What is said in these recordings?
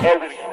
Centralismo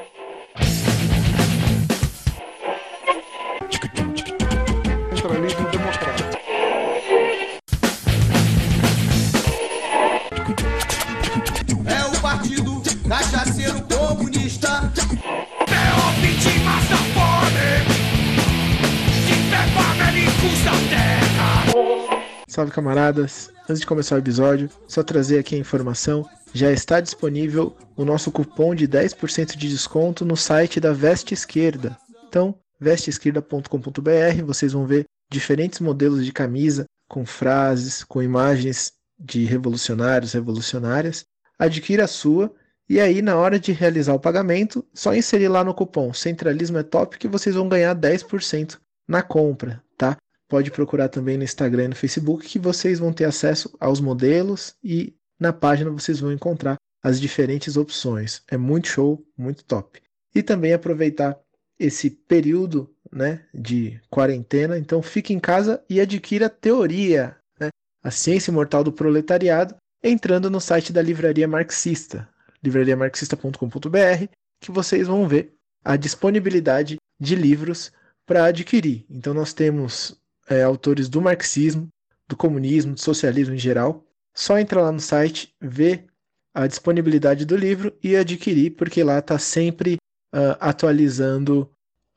Salve camaradas! Antes de começar o episódio, só trazer aqui a informação. Já está disponível o nosso cupom de 10% de desconto no site da Veste Esquerda. Então, vesteesquerda.com.br, vocês vão ver diferentes modelos de camisa com frases, com imagens de revolucionários, revolucionárias. Adquira a sua e aí na hora de realizar o pagamento, só inserir lá no cupom Centralismo é Top que vocês vão ganhar 10% na compra, tá? Pode procurar também no Instagram e no Facebook que vocês vão ter acesso aos modelos e na página vocês vão encontrar as diferentes opções. É muito show, muito top. E também aproveitar esse período né, de quarentena, então fique em casa e adquira Teoria, né, a ciência imortal do proletariado, entrando no site da Livraria Marxista, livrariamarxista.com.br, que vocês vão ver a disponibilidade de livros para adquirir. Então nós temos é, autores do marxismo, do comunismo, do socialismo em geral. Só entrar lá no site, ver a disponibilidade do livro e adquirir, porque lá está sempre uh, atualizando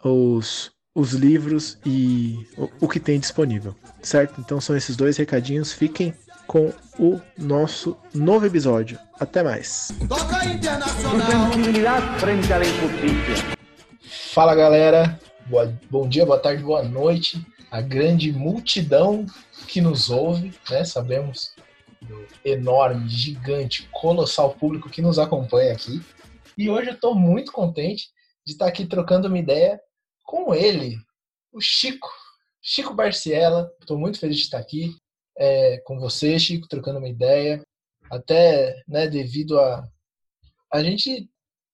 os, os livros e o, o que tem disponível, certo? Então são esses dois recadinhos. Fiquem com o nosso novo episódio. Até mais. Toca internacional. Fala galera, Boa- bom dia, boa tarde, boa noite. A grande multidão que nos ouve, né? Sabemos do enorme, gigante, colossal público que nos acompanha aqui. E hoje eu estou muito contente de estar aqui trocando uma ideia com ele, o Chico, Chico Barciela. Estou muito feliz de estar aqui é, com você, Chico, trocando uma ideia. Até né, devido a a gente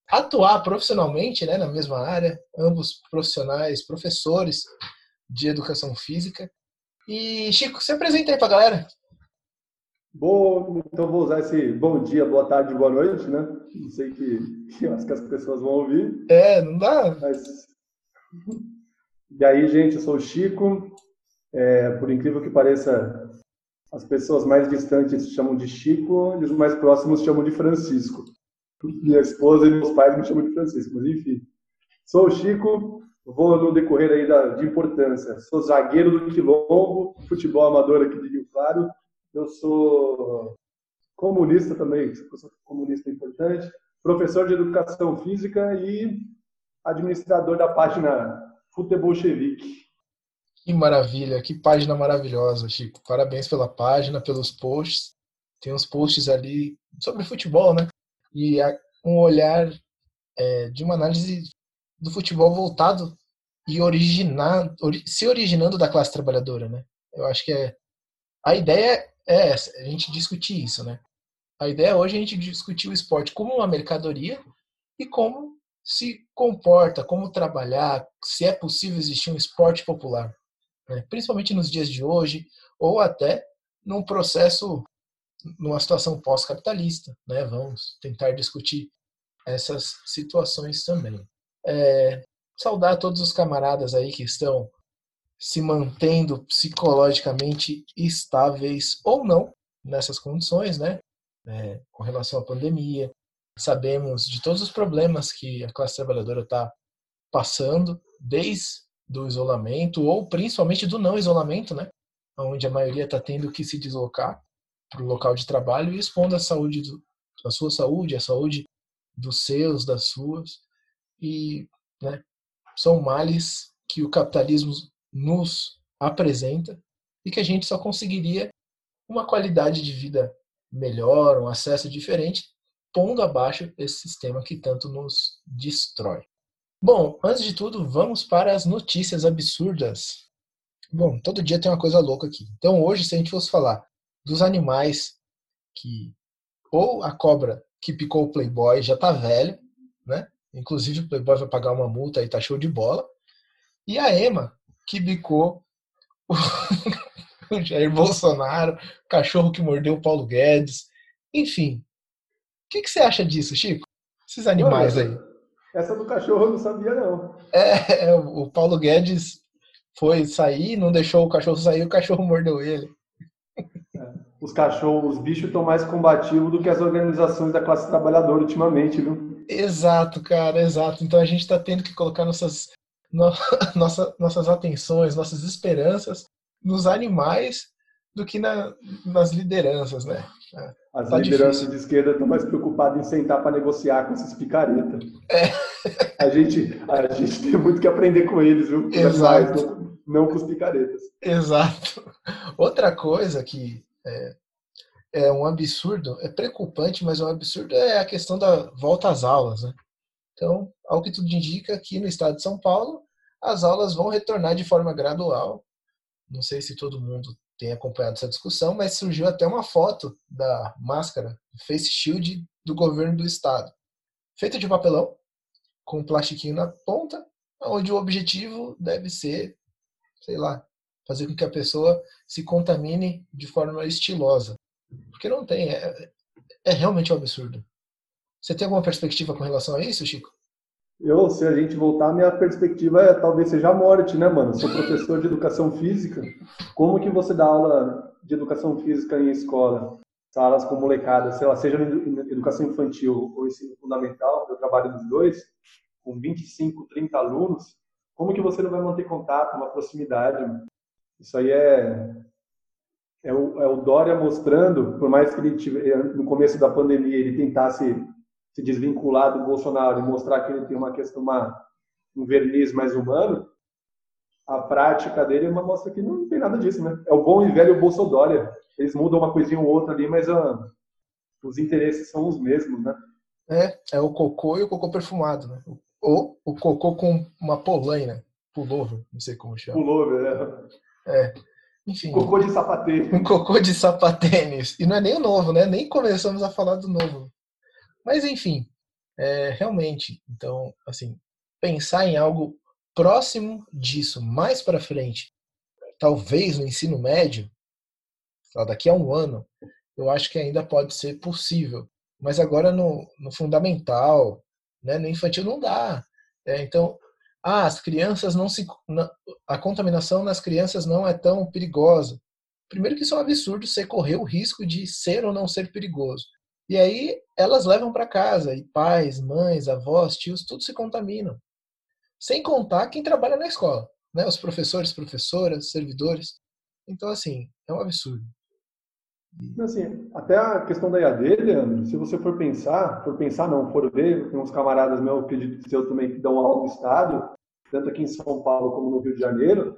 atuar profissionalmente né, na mesma área, ambos profissionais, professores de educação física. E, Chico, se apresenta aí pra galera. Bom, então vou usar esse bom dia, boa tarde, boa noite, né? Não sei que, que acho que as pessoas vão ouvir, É, não dá. mas. E aí, gente, eu sou o Chico. É, por incrível que pareça, as pessoas mais distantes chamam de Chico e os mais próximos chamam de Francisco. Minha esposa e meus pais me chamam de Francisco, mas enfim. Sou o Chico, vou no decorrer aí da, de importância. Sou zagueiro do Quilombo, futebol amador aqui de Rio Claro. Eu sou comunista também, comunista importante, professor de educação física e administrador da página Futebolchevique. Que maravilha, que página maravilhosa, Chico. Parabéns pela página, pelos posts. Tem uns posts ali sobre futebol, né? E um olhar é, de uma análise do futebol voltado e originar, ori- se originando da classe trabalhadora, né? Eu acho que é a ideia é essa, a gente discutir isso, né? A ideia hoje é a gente discutir o esporte como uma mercadoria e como se comporta, como trabalhar, se é possível existir um esporte popular, né? principalmente nos dias de hoje ou até num processo, numa situação pós-capitalista, né? Vamos tentar discutir essas situações também. É, saudar todos os camaradas aí que estão se mantendo psicologicamente estáveis ou não nessas condições, né? É, com relação à pandemia. Sabemos de todos os problemas que a classe trabalhadora está passando, desde do isolamento ou principalmente do não isolamento, né? Onde a maioria está tendo que se deslocar para o local de trabalho e expondo a saúde, do, a sua saúde, a saúde dos seus, das suas, e né, são males que o capitalismo nos apresenta e que a gente só conseguiria uma qualidade de vida melhor, um acesso diferente, pondo abaixo esse sistema que tanto nos destrói. Bom, antes de tudo, vamos para as notícias absurdas. Bom, todo dia tem uma coisa louca aqui. Então, hoje, se a gente fosse falar dos animais que. Ou a cobra que picou o Playboy já tá velha, né? Inclusive o Playboy vai pagar uma multa e tá show de bola. E a Ema, que bicou o o Jair Bolsonaro, cachorro que mordeu o Paulo Guedes. Enfim. O que, que você acha disso, Chico? Esses animais aí. Essa do cachorro eu não sabia, não. É, é, o Paulo Guedes foi sair, não deixou o cachorro sair, o cachorro mordeu ele. Os cachorros, os bichos estão mais combativos do que as organizações da classe trabalhadora ultimamente, viu? Exato, cara, exato. Então a gente está tendo que colocar nossas, no, nossa, nossas atenções, nossas esperanças nos animais do que na, nas lideranças, né? É, As Tá lideranças difícil. de esquerda estão mais preocupadas em sentar para negociar com esses picaretas. É. A, gente, a gente tem muito que aprender com eles, viu? Com Exato. animais, não, não com os picaretas. Exato. Outra coisa que é, é um absurdo, é preocupante, mas é um absurdo é a questão da volta às aulas, né? Então, ao que tudo indica, aqui no estado de São Paulo, as aulas vão retornar de forma gradual. Não sei se todo mundo tem acompanhado essa discussão, mas surgiu até uma foto da máscara face shield do governo do estado, feita de papelão, com um plastiquinho na ponta, onde o objetivo deve ser, sei lá, fazer com que a pessoa se contamine de forma estilosa. Porque não tem, é, é realmente um absurdo. Você tem alguma perspectiva com relação a isso, Chico? Eu, se a gente voltar, minha perspectiva é talvez seja a morte, né, mano? Sou professor de educação física. Como que você dá aula de educação física em escola? Salas com molecada, sei lá, seja em educação infantil ou ensino fundamental, eu trabalho nos dois, com 25, 30 alunos. Como que você não vai manter contato, uma proximidade? Mano? Isso aí é, é, o, é o Dória mostrando, por mais que ele tive, no começo da pandemia ele tentasse se desvincular do Bolsonaro e mostrar que ele tem uma questão, uma, um verniz mais humano, a prática dele é uma mostra que não tem nada disso, né? É o bom e velho Bolsodória. Eles mudam uma coisinha ou outra ali, mas ah, os interesses são os mesmos, né? É, é o cocô e o cocô perfumado, né? Ou o cocô com uma polaina, pullover, não sei como chama. Pullover, né? É. Enfim, Cocô de sapateiro. um cocô de sapatênis. E não é nem o novo, né? Nem começamos a falar do novo. Mas enfim, é, realmente, então, assim, pensar em algo próximo disso, mais para frente, talvez no ensino médio, daqui a um ano, eu acho que ainda pode ser possível. Mas agora no, no fundamental, né, no infantil não dá. É, então, ah, as crianças não se. A contaminação nas crianças não é tão perigosa. Primeiro que isso é um absurdo você correr o risco de ser ou não ser perigoso. E aí elas levam para casa, e pais, mães, avós, tios, tudo se contaminam. Sem contar quem trabalha na escola, né? Os professores, professoras, servidores. Então, assim, é um absurdo. Assim, até a questão da EAD, Leandro, se você for pensar, for pensar não, for ver, tem uns camaradas meus, acredito que seu também, que dão aula no estado, tanto aqui em São Paulo como no Rio de Janeiro,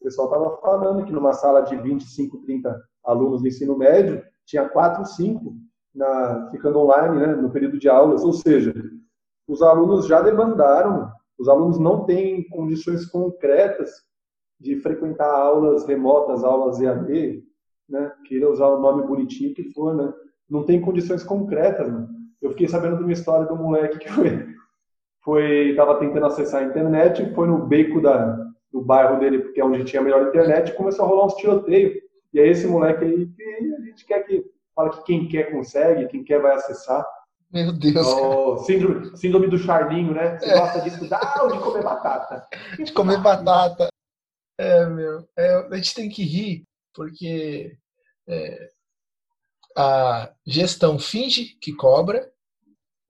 o pessoal estava falando que numa sala de 25, 30 alunos do ensino médio, tinha 4, 5 na, ficando online né, no período de aulas, ou seja, os alunos já debandaram, os alunos não têm condições concretas de frequentar aulas remotas, aulas EAD, né, queira usar o nome bonitinho que for, né, não tem condições concretas, mano. Eu fiquei sabendo de uma história do moleque que foi, foi tava tentando acessar a internet, foi no beco da, do bairro dele, porque é onde tinha a melhor internet, e começou a rolar uns tiroteios. E aí esse moleque aí, que a gente quer que fala que quem quer consegue, quem quer vai acessar. Meu Deus. Oh, síndrome, síndrome do Charlinho, né? Você gosta de estudar ou de comer batata? de comer batata. É, meu. é, a gente tem que rir, porque é, a gestão finge que cobra,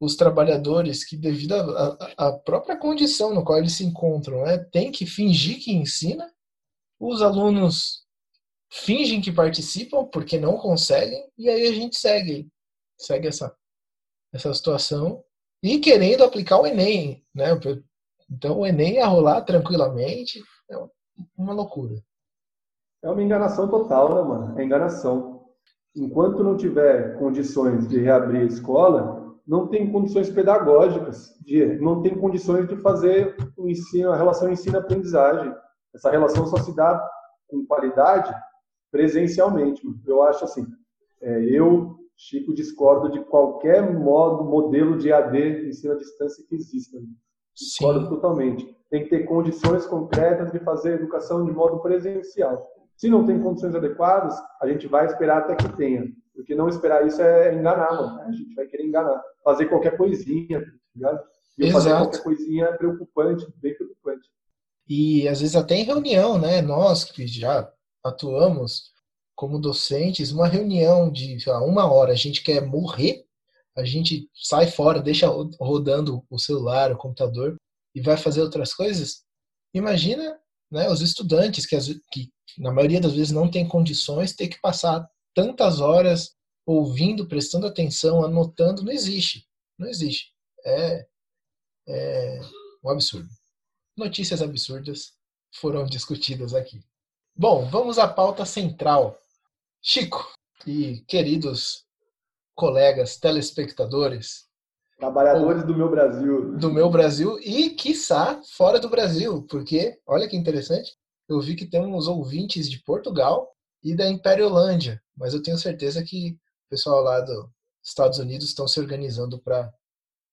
os trabalhadores que, devido à própria condição no qual eles se encontram, né, tem que fingir que ensina, os alunos fingem que participam porque não conseguem, e aí a gente segue, segue essa, essa situação, e querendo aplicar o Enem, né? Então o Enem ia rolar tranquilamente, é uma loucura. É uma enganação total, né, mano? É enganação. Enquanto não tiver condições de reabrir a escola, não tem condições pedagógicas, de, não tem condições de fazer o ensino, a relação ensino-aprendizagem. Essa relação só se dá com qualidade presencialmente. Mano. Eu acho assim, é, eu, Chico, discordo de qualquer modo, modelo de AD, ensino à distância que exista. Mano. Discordo Sim. totalmente. Tem que ter condições concretas de fazer educação de modo presencial. Se não tem condições adequadas, a gente vai esperar até que tenha. Porque não esperar isso é enganar, mano. A gente vai querer enganar. Fazer qualquer coisinha, tá ligado? E eu fazer Exato. qualquer coisinha é preocupante, bem preocupante. E às vezes até em reunião, né? Nós que já atuamos como docentes, uma reunião de lá, uma hora, a gente quer morrer, a gente sai fora, deixa ro- rodando o celular, o computador e vai fazer outras coisas. Imagina, né, os estudantes que, que na maioria das vezes não tem condições ter que passar tantas horas ouvindo, prestando atenção, anotando, não existe. Não existe. É, é um absurdo notícias absurdas foram discutidas aqui. Bom, vamos à pauta central. Chico e queridos colegas telespectadores Trabalhadores do meu Brasil. do meu Brasil e, quiçá, fora do Brasil, porque, olha que interessante, eu vi que temos ouvintes de Portugal e da Imperiolândia, mas eu tenho certeza que o pessoal lá dos Estados Unidos estão se organizando para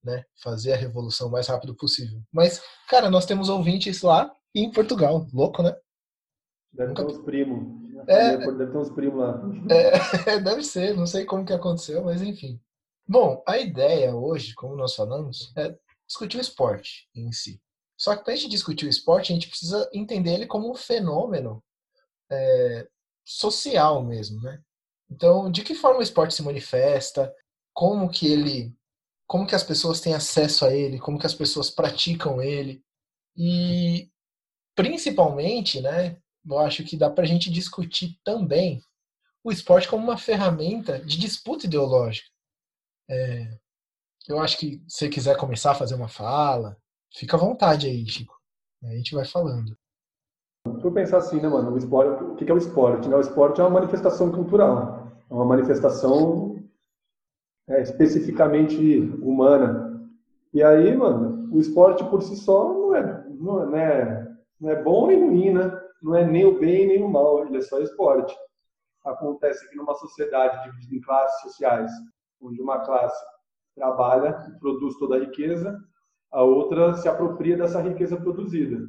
né, fazer a revolução o mais rápido possível. Mas, cara, nós temos ouvintes lá e em Portugal. Louco, né? Deve ter uns primos. É. Deve ter uns primos lá. É, deve ser, não sei como que aconteceu, mas enfim. Bom, a ideia hoje, como nós falamos, é discutir o esporte em si. Só que para a gente discutir o esporte, a gente precisa entender ele como um fenômeno é, social mesmo, né? Então, de que forma o esporte se manifesta? Como que ele, como que as pessoas têm acesso a ele? Como que as pessoas praticam ele? E principalmente, né? Eu acho que dá para a gente discutir também o esporte como uma ferramenta de disputa ideológica. É, eu acho que se você quiser começar a fazer uma fala, fica à vontade aí, Chico. A gente vai falando. Eu pensar assim, né, mano? O, esporte, o que é o esporte? Né? O esporte é uma manifestação cultural. É uma manifestação é, especificamente humana. E aí, mano, o esporte por si só não é, não é, não é bom nem ruim, né? Não é nem o bem nem o mal, ele é só esporte. Acontece que numa sociedade dividida em classes sociais, onde uma classe trabalha produz toda a riqueza, a outra se apropria dessa riqueza produzida.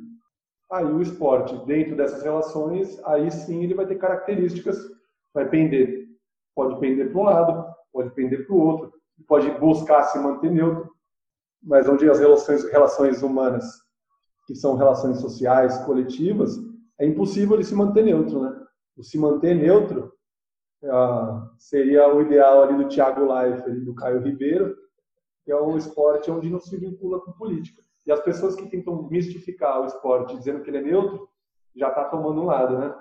Aí o esporte, dentro dessas relações, aí sim ele vai ter características, vai pender, pode pender para um lado, pode pender para o outro, pode buscar se manter neutro, mas onde as relações, relações humanas, que são relações sociais, coletivas, é impossível ele se manter neutro, né? O se manter neutro ah, seria o ideal ali do Thiago Leifert e do Caio Ribeiro, que é um esporte onde não se vincula com política. E as pessoas que tentam mistificar o esporte dizendo que ele é neutro, já está tomando um lado, né?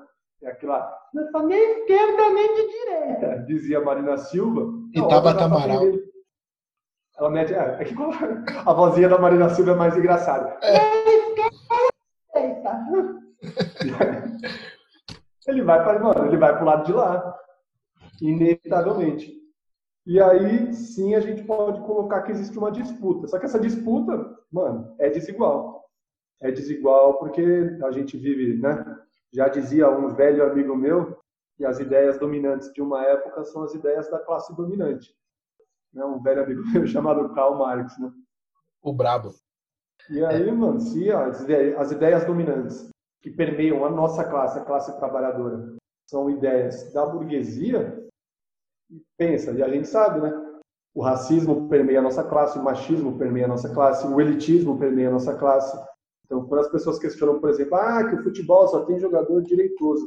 É aquilo lá, não sou nem esquerda nem de direita, dizia Marina Silva. E Tabata ela tá Amaral. Ela mete, é, é que a vozinha da Marina Silva é mais engraçada. Ele vai para, mano, ele vai pro lado de lá, inevitavelmente. E aí, sim, a gente pode colocar que existe uma disputa. Só que essa disputa, mano, é desigual. É desigual porque a gente vive, né? Já dizia um velho amigo meu que as ideias dominantes de uma época são as ideias da classe dominante. Né? Um velho amigo meu chamado Karl Marx, né? O brabo. E aí, mano, se as ideias, as ideias dominantes que permeiam a nossa classe, a classe trabalhadora, são ideias da burguesia, pensa, e a gente sabe, né? O racismo permeia a nossa classe, o machismo permeia a nossa classe, o elitismo permeia a nossa classe. Então, quando as pessoas questionam, por exemplo, ah, que o futebol só tem jogador direitoso,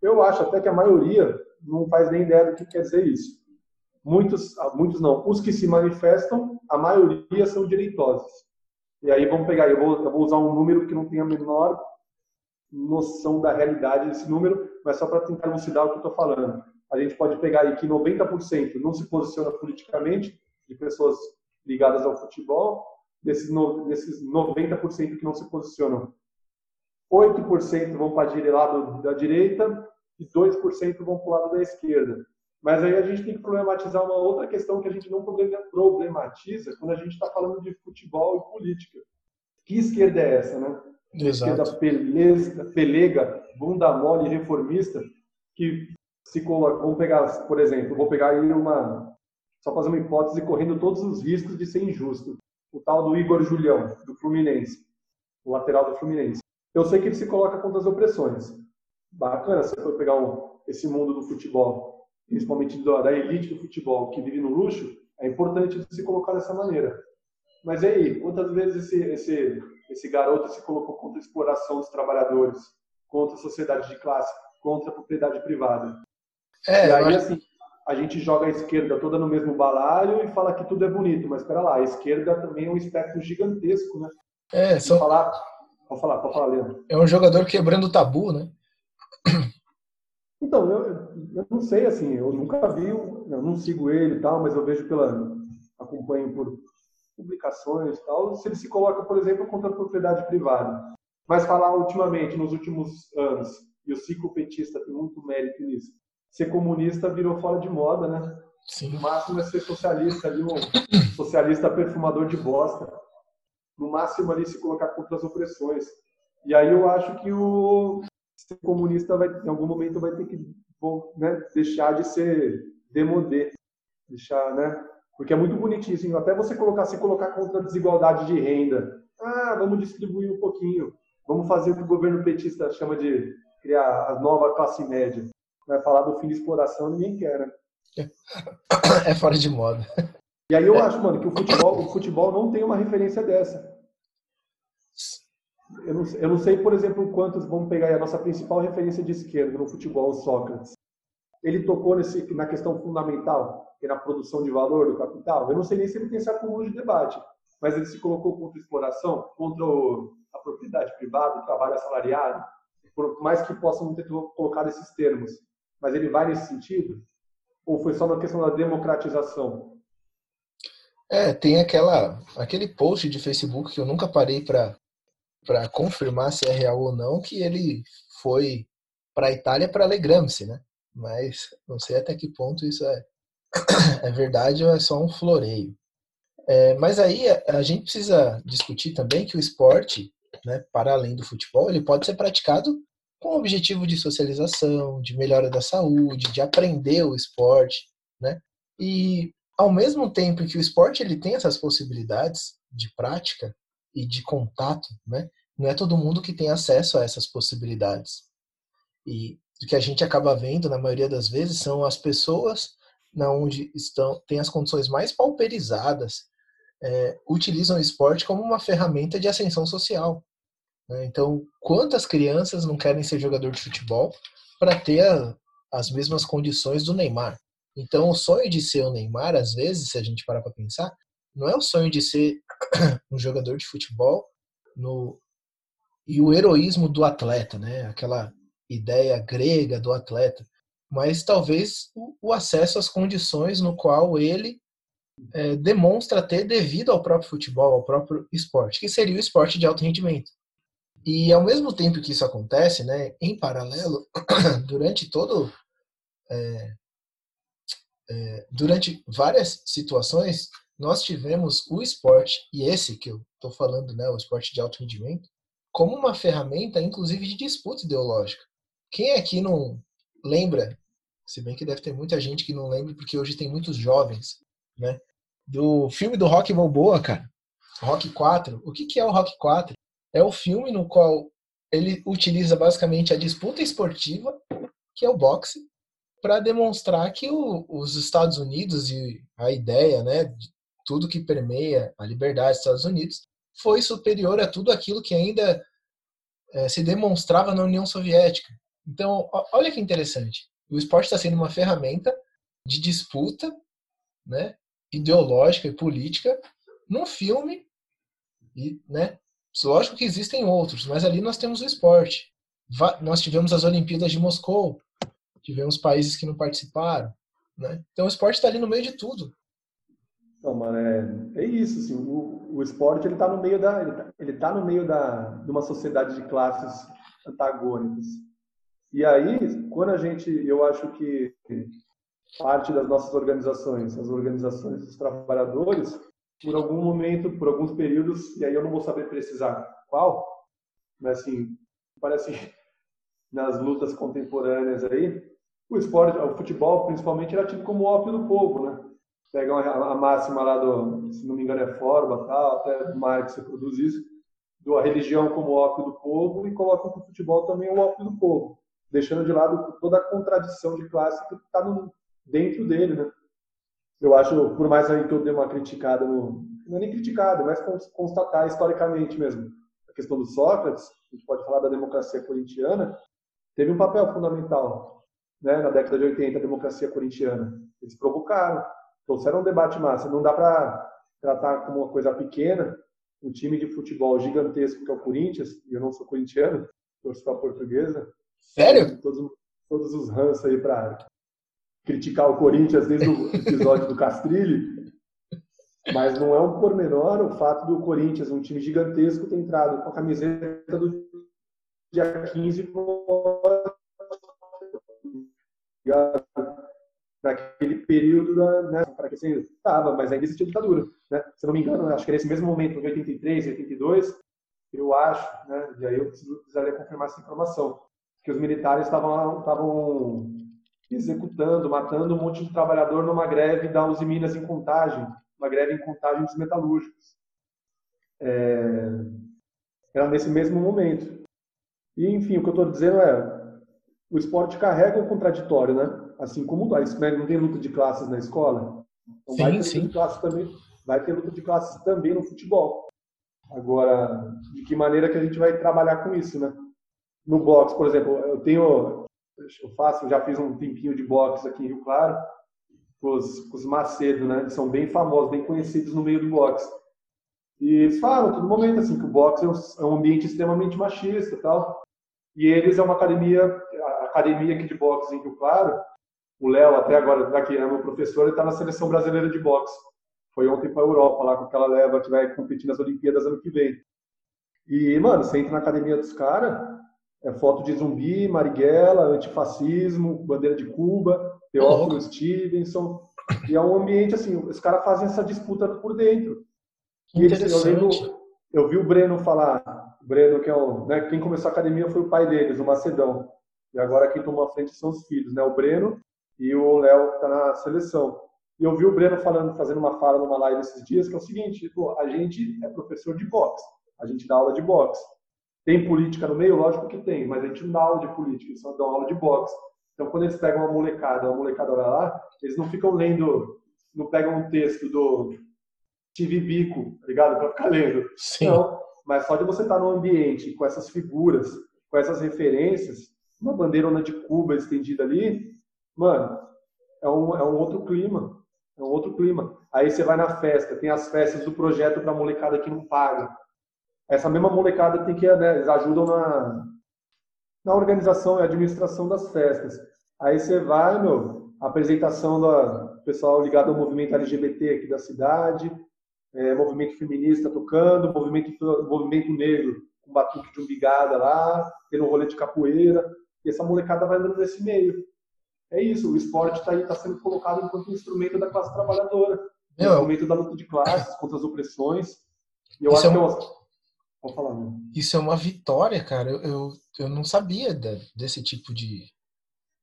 eu acho até que a maioria não faz nem ideia do que quer dizer isso. Muitos, ah, muitos não. Os que se manifestam, a maioria são direitosos. E aí vamos pegar, eu vou, eu vou usar um número que não tem a menor noção da realidade desse número, mas só para tentar elucidar o que eu estou falando. A gente pode pegar aí que 90% não se posiciona politicamente, de pessoas ligadas ao futebol, desses, no, desses 90% que não se posicionam, 8% vão para o lado da direita e 2% vão para o lado da esquerda. Mas aí a gente tem que problematizar uma outra questão que a gente não problematiza quando a gente está falando de futebol e política. Que esquerda é essa, né? Esquerda Exato. pelesca, pelega, bunda mole, reformista, que se vamos pegar, por exemplo, vou pegar aí uma, só fazer uma hipótese correndo todos os riscos de ser injusto. O tal do Igor Julião, do Fluminense, o lateral do Fluminense. Eu sei que ele se coloca contra as opressões. Bacana, se for pegar um, esse mundo do futebol, principalmente da elite do futebol, que vive no luxo, é importante se colocar dessa maneira. Mas aí, quantas vezes esse, esse, esse garoto se colocou contra a exploração dos trabalhadores, contra a sociedade de classe, contra a propriedade privada? É, e aí, assim, a gente joga a esquerda toda no mesmo balaio e fala que tudo é bonito, mas espera lá, a esquerda também é um espectro gigantesco, né? É, só... falar, pode falar, pode falar, Leandro. É um jogador quebrando o tabu, né? Então, eu, eu não sei, assim, eu nunca vi, eu não sigo ele e tal, mas eu vejo pela. acompanho por publicações e tal, se ele se coloca, por exemplo, contra a propriedade privada. Mas falar ultimamente, nos últimos anos, e o ciclo petista tem muito mérito nisso, ser comunista virou fora de moda, né? Sim. O máximo é ser socialista ali, um socialista perfumador de bosta. No máximo ali se colocar contra as opressões. E aí eu acho que o ser comunista vai, em algum momento vai ter que né, deixar de ser demodé, deixar, né? Porque é muito bonitíssimo. Até você colocar, se colocar contra a desigualdade de renda. Ah, vamos distribuir um pouquinho. Vamos fazer o que o governo petista chama de criar a nova classe média. Vai falar do fim de exploração, ninguém quer, né? É fora de moda. E aí eu acho, mano, que o futebol, o futebol não tem uma referência dessa. Eu não, eu não sei, por exemplo, quantos vão pegar a nossa principal referência de esquerda no futebol, o Sócrates. Ele tocou nesse, na questão fundamental, que é na produção de valor do capital. Eu não sei nem se ele tem esse acúmulo de debate, mas ele se colocou contra a exploração, contra o, a propriedade privada, o trabalho assalariado, por mais que possa não ter colocado esses termos. Mas ele vai nesse sentido? Ou foi só na questão da democratização? É, tem aquela, aquele post de Facebook que eu nunca parei para confirmar se é real ou não, que ele foi para a Itália para Gramsci, né? Mas não sei até que ponto isso é, é verdade ou é só um floreio. É, mas aí a, a, gente precisa discutir também que o esporte, né, para além do futebol, ele pode ser praticado com o objetivo de socialização, de melhora da saúde, de aprender o esporte, né? E ao mesmo tempo que o esporte ele tem essas possibilidades de prática, e de contato, né? Não é todo mundo que tem acesso a essas possibilidades. E o que a gente acaba vendo, na maioria das vezes, são as pessoas na onde estão têm as condições mais pauperizadas, é, utilizam o esporte como uma ferramenta de ascensão social. Né? Então, quantas crianças não querem ser jogador de futebol para ter a, as mesmas condições do Neymar? Então, o sonho de ser o Neymar, às vezes, se a gente parar para pensar, não é o sonho de ser um jogador de futebol no e o heroísmo do atleta, né? Aquela ideia grega do atleta, mas talvez o, o acesso às condições no qual ele é, demonstra ter devido ao próprio futebol, ao próprio esporte, que seria o esporte de alto rendimento. E ao mesmo tempo que isso acontece, né, em paralelo, durante todo é, é, durante várias situações, nós tivemos o esporte, e esse que eu estou falando, né, o esporte de alto rendimento, como uma ferramenta, inclusive, de disputa ideológica. Quem aqui não lembra, se bem que deve ter muita gente que não lembra, porque hoje tem muitos jovens, né, do filme do Rock Balboa, cara, Rock 4. O que, que é o Rock 4? É o filme no qual ele utiliza basicamente a disputa esportiva, que é o boxe, para demonstrar que o, os Estados Unidos e a ideia né, tudo que permeia a liberdade dos Estados Unidos, foi superior a tudo aquilo que ainda é, se demonstrava na União Soviética. Então, olha que interessante. O esporte está sendo uma ferramenta de disputa né, ideológica e política num filme. E, né, lógico que existem outros, mas ali nós temos o esporte. Nós tivemos as Olimpíadas de Moscou, tivemos países que não participaram. Né? Então, o esporte está ali no meio de tudo. Não, mano, é, é isso, assim, o, o esporte ele está no meio da ele tá, ele tá no meio da de uma sociedade de classes antagônicas. E aí, quando a gente, eu acho que parte das nossas organizações, as organizações dos trabalhadores, por algum momento, por alguns períodos, e aí eu não vou saber precisar qual, mas assim, parece nas lutas contemporâneas aí, o esporte, o futebol principalmente era tido como ópio do povo, né? pegam a, máxima lá do, se não me engano é Forba, tal, até Marx produz isso, do a religião como ópio do povo e colocam que o futebol também é o ópio do povo, deixando de lado toda a contradição de classe que está dentro dele, né? Eu acho, por mais aí que eu dei uma criticada no, não é nem criticado, é mais constatar historicamente mesmo. A questão do Sócrates, a gente pode falar da democracia corintiana, teve um papel fundamental né, na década de 80, a democracia corintiana. Eles provocaram, trouxeram um debate massa. Não dá para tratar como uma coisa pequena um time de futebol gigantesco que é o Corinthians, e eu não sou corintiano, torço para a portuguesa. Sério? Todos, todos os rãs aí para criticar o Corinthians desde o episódio do Castrilli. Mas não é um pormenor o fato do Corinthians, um time gigantesco, ter entrado com a camiseta do dia 15 naquele período da, né, para que assim, estava, mas ainda existia ditadura, né? Se não me engano, acho que nesse mesmo momento, em 83, 82, eu acho, né, e aí eu precisaria confirmar essa informação, que os militares estavam estavam executando, matando um monte de trabalhador numa greve da Uzi Minas em Contagem, uma greve em Contagem dos metalúrgicos. É, era nesse mesmo momento. E, enfim, o que eu estou dizendo é, o esporte carrega o contraditório, né? assim como a né, não tem luta de classes na escola, então sim, vai ter sim. luta de classes também, vai ter luta de classes também no futebol. Agora, de que maneira que a gente vai trabalhar com isso, né? No boxe, por exemplo, eu tenho, eu faço, já fiz um tempinho de boxe aqui em Rio Claro, com os, com os Macedo, né? Eles são bem famosos, bem conhecidos no meio do boxe. E eles falam todo momento assim que o boxe é um ambiente extremamente machista, tal. E eles é uma academia, a academia aqui de boxe em Rio Claro, o Léo, até agora, daqui, é meu professor, ele está na seleção brasileira de boxe. Foi ontem para a Europa, lá com aquela leva que vai competir nas Olimpíadas ano que vem. E, mano, você entra na academia dos caras, é foto de zumbi, Marighella, antifascismo, bandeira de Cuba, Teófilo oh. Stevenson. E é um ambiente assim, os caras fazem essa disputa por dentro. E eles, eu, lembro, eu vi o Breno falar, o Breno, que é o, né, quem começou a academia foi o pai deles, o Macedão. E agora quem tomou a frente são os filhos, né? O Breno e o Léo está na seleção. E eu vi o Breno falando, fazendo uma fala numa live esses dias, que é o seguinte, tipo, a gente é professor de boxe, a gente dá aula de boxe. Tem política no meio? Lógico que tem, mas a gente não dá aula de política, eles só dão aula de boxe. Então, quando eles pegam uma molecada, uma molecada vai lá, eles não ficam lendo, não pegam um texto do Tive Bico, tá ligado? Para ficar lendo. Sim. Não, mas só de você estar no ambiente com essas figuras, com essas referências, uma bandeirona de Cuba estendida ali, mano, é um, é um outro clima. É um outro clima. Aí você vai na festa, tem as festas do projeto para molecada que não paga. Essa mesma molecada tem que, né, eles ajudam na, na organização e administração das festas. Aí você vai, meu, apresentação do pessoal ligado ao movimento LGBT aqui da cidade, é, movimento feminista tocando, movimento, movimento negro com batuque de umbigada lá, tendo um rolê de capoeira. E essa molecada vai andando nesse meio é isso, o esporte está tá sendo colocado enquanto instrumento da classe trabalhadora, Meu, instrumento da luta de classes contra as opressões. E eu acho é uma, que eu... Falar, né? Isso é uma vitória, cara. Eu, eu, eu não sabia de, desse tipo de,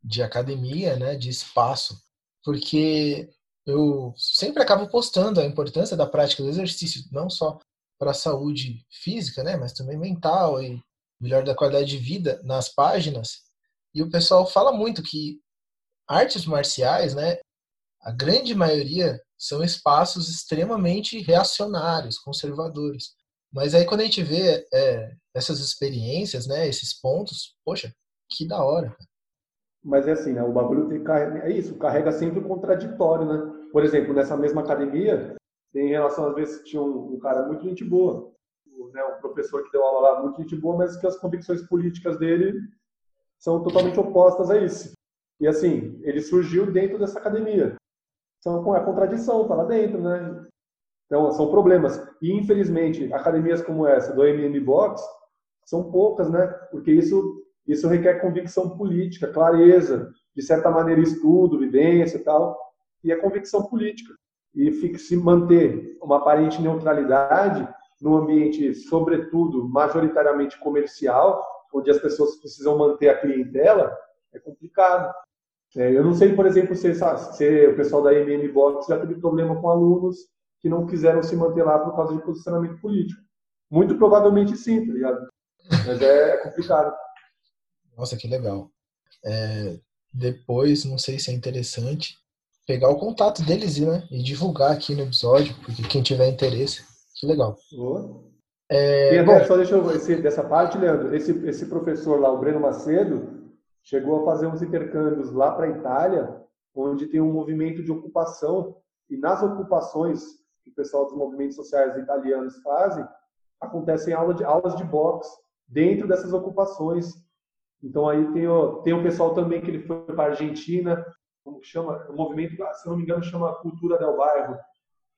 de academia, né, de espaço, porque eu sempre acabo postando a importância da prática do exercício, não só para a saúde física, né, mas também mental e melhor da qualidade de vida nas páginas. E o pessoal fala muito que artes marciais, né, a grande maioria são espaços extremamente reacionários, conservadores. Mas aí quando a gente vê é, essas experiências, né, esses pontos, poxa, que da hora. Mas é assim, né, o bagulho tem, é isso, carrega sempre o contraditório, né? Por exemplo, nessa mesma academia, tem relação às vezes tinha um, um cara muito gente boa, né, um professor que deu aula lá muito gente boa, mas que as convicções políticas dele são totalmente opostas a isso. E assim, ele surgiu dentro dessa academia. Então, é contradição, tá lá dentro, né? Então, são problemas. E, infelizmente, academias como essa, do MM Box, são poucas, né? Porque isso, isso requer convicção política, clareza, de certa maneira, estudo, vivência e tal. E é convicção política. E fica, se manter uma aparente neutralidade num ambiente, sobretudo, majoritariamente comercial, onde as pessoas precisam manter a clientela, é complicado. É, eu não sei, por exemplo, se, se, o pessoal da MM Box já teve problema com alunos que não quiseram se manter lá por causa de posicionamento político. Muito provavelmente sim, tá ligado? Mas é, é complicado. Nossa, que legal. É, depois, não sei se é interessante, pegar o contato deles né, e divulgar aqui no episódio, porque quem tiver interesse, que legal. Oh. É, E bom, até, só deixa eu esse, dessa parte, Leandro, esse, esse professor lá, o Breno Macedo, chegou a fazer uns intercâmbios lá para a Itália, onde tem um movimento de ocupação, e nas ocupações que o pessoal dos movimentos sociais italianos fazem, acontecem aula de, aulas de boxe dentro dessas ocupações. Então aí tem o, tem o pessoal também que ele foi para a Argentina, como que chama? O movimento, se não me engano, chama Cultura del Bairro,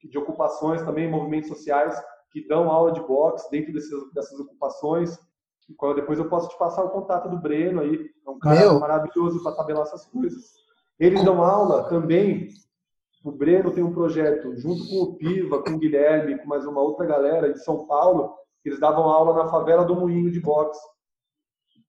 de ocupações também, movimentos sociais, que dão aula de boxe dentro desses, dessas ocupações. E depois eu posso te passar o contato do Breno aí, é um cara Meu. maravilhoso para tabelar essas coisas. Eles dão aula também. O Breno tem um projeto junto com o Piva, com o Guilherme, com mais uma outra galera de São Paulo. Eles davam aula na favela do Moinho de boxe.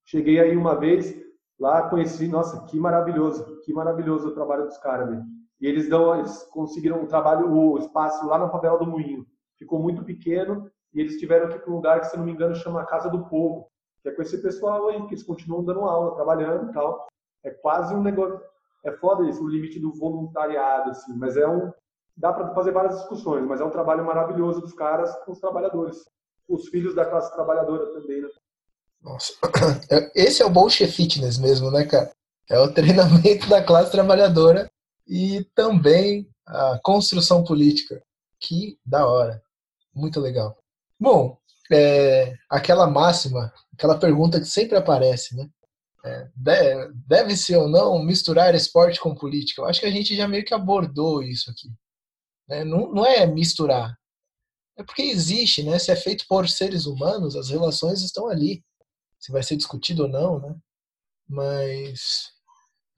Cheguei aí uma vez, lá conheci, nossa, que maravilhoso, que maravilhoso o trabalho dos caras, velho. E eles dão, eles conseguiram o trabalho, o espaço lá na favela do Moinho. Ficou muito pequeno e eles tiveram que ir para um lugar que, se não me engano, chama Casa do Povo, que é com esse pessoal aí, que eles continuam dando aula, trabalhando e tal. É quase um negócio, é foda isso, o limite do voluntariado, assim, mas é um, dá para fazer várias discussões, mas é um trabalho maravilhoso dos caras com os trabalhadores. Os filhos da classe trabalhadora também, né? nossa, esse é o bullshit fitness mesmo, né, cara? É o treinamento da classe trabalhadora e também a construção política. Que da hora. Muito legal. Bom, é, aquela máxima, aquela pergunta que sempre aparece, né? É, de- Deve-se ou não misturar esporte com política? Eu acho que a gente já meio que abordou isso aqui. né? Não, não é misturar. É porque existe, né? Se é feito por seres humanos, as relações estão ali. Se vai ser discutido ou não, né? Mas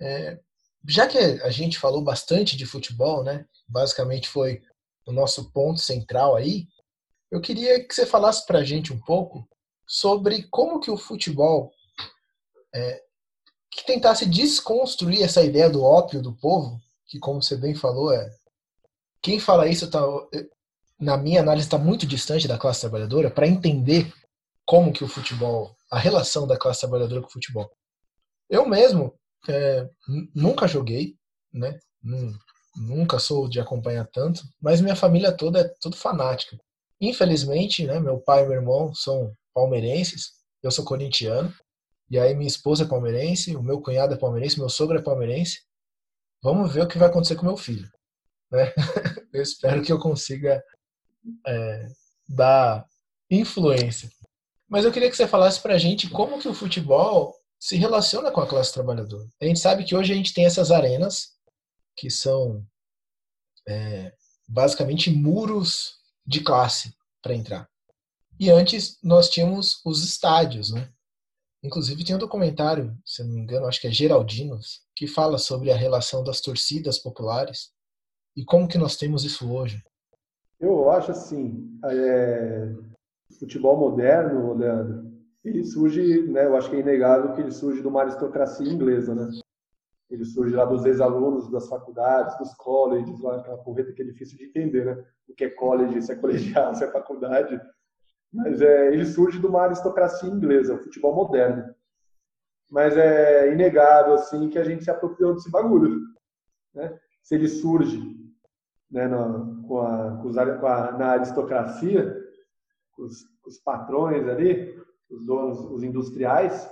é, já que a gente falou bastante de futebol, né? Basicamente foi o nosso ponto central aí. Eu queria que você falasse para a gente um pouco sobre como que o futebol é, que tentasse desconstruir essa ideia do ópio do povo, que como você bem falou é quem fala isso tá, na minha análise está muito distante da classe trabalhadora para entender como que o futebol, a relação da classe trabalhadora com o futebol. Eu mesmo é, nunca joguei, né? Nun- Nunca sou de acompanhar tanto, mas minha família toda é tudo fanática. Infelizmente, né, meu pai e meu irmão são palmeirenses, eu sou corintiano, e aí minha esposa é palmeirense, o meu cunhado é palmeirense, meu sogro é palmeirense. Vamos ver o que vai acontecer com meu filho. Né? Eu espero que eu consiga é, dar influência. Mas eu queria que você falasse pra gente como que o futebol se relaciona com a classe trabalhadora. A gente sabe que hoje a gente tem essas arenas que são é, basicamente muros de classe para entrar. E antes nós tínhamos os estádios, né? Inclusive tem um documentário, se não me engano, acho que é Geraldinos, que fala sobre a relação das torcidas populares e como que nós temos isso hoje. Eu acho assim, é, futebol moderno, Leandro, ele surge, né, eu acho que é inegável que ele surge de uma aristocracia inglesa, né? Ele surge lá dos ex-alunos das faculdades, dos colleges, lá, aquela porreta que é difícil de entender, né? O que é college, se é colegial, se é faculdade. Mas é, ele surge de uma aristocracia inglesa, o futebol moderno. Mas é inegável, assim, que a gente se apropriou desse bagulho, né? Se ele surge né, na, com a, com com a, na aristocracia, com os, com os, patrões ali, os donos, os industriais,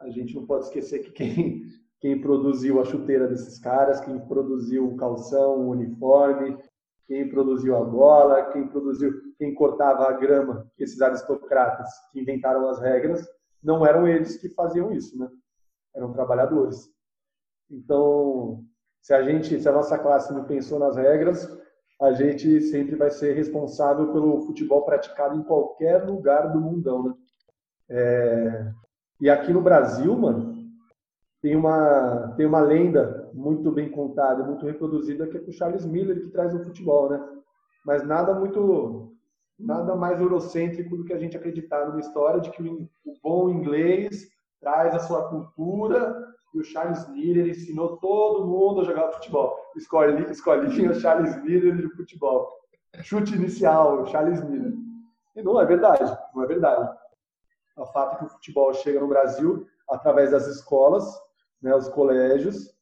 a gente não pode esquecer que quem, quem produziu a chuteira desses caras, quem produziu o calção, o uniforme, quem produziu a bola, quem produziu, quem cortava a grama, esses aristocratas que inventaram as regras, não eram eles que faziam isso, né? Eram trabalhadores. Então, se a gente, se a nossa classe não pensou nas regras, a gente sempre vai ser responsável pelo futebol praticado em qualquer lugar do mundão, né? É... E aqui no Brasil, mano, tem uma tem uma lenda muito bem contada, muito reproduzida que é com o Charles Miller que traz o futebol, né? Mas nada muito nada mais eurocêntrico do que a gente acreditar numa história de que o bom inglês traz a sua cultura e o Charles Miller ensinou todo mundo a jogar futebol. Escolinha, escolinha Charles Miller de futebol. Chute inicial, Charles Miller. E não é verdade, não é verdade. O fato é que o futebol chega no Brasil através das escolas, né, os colégios,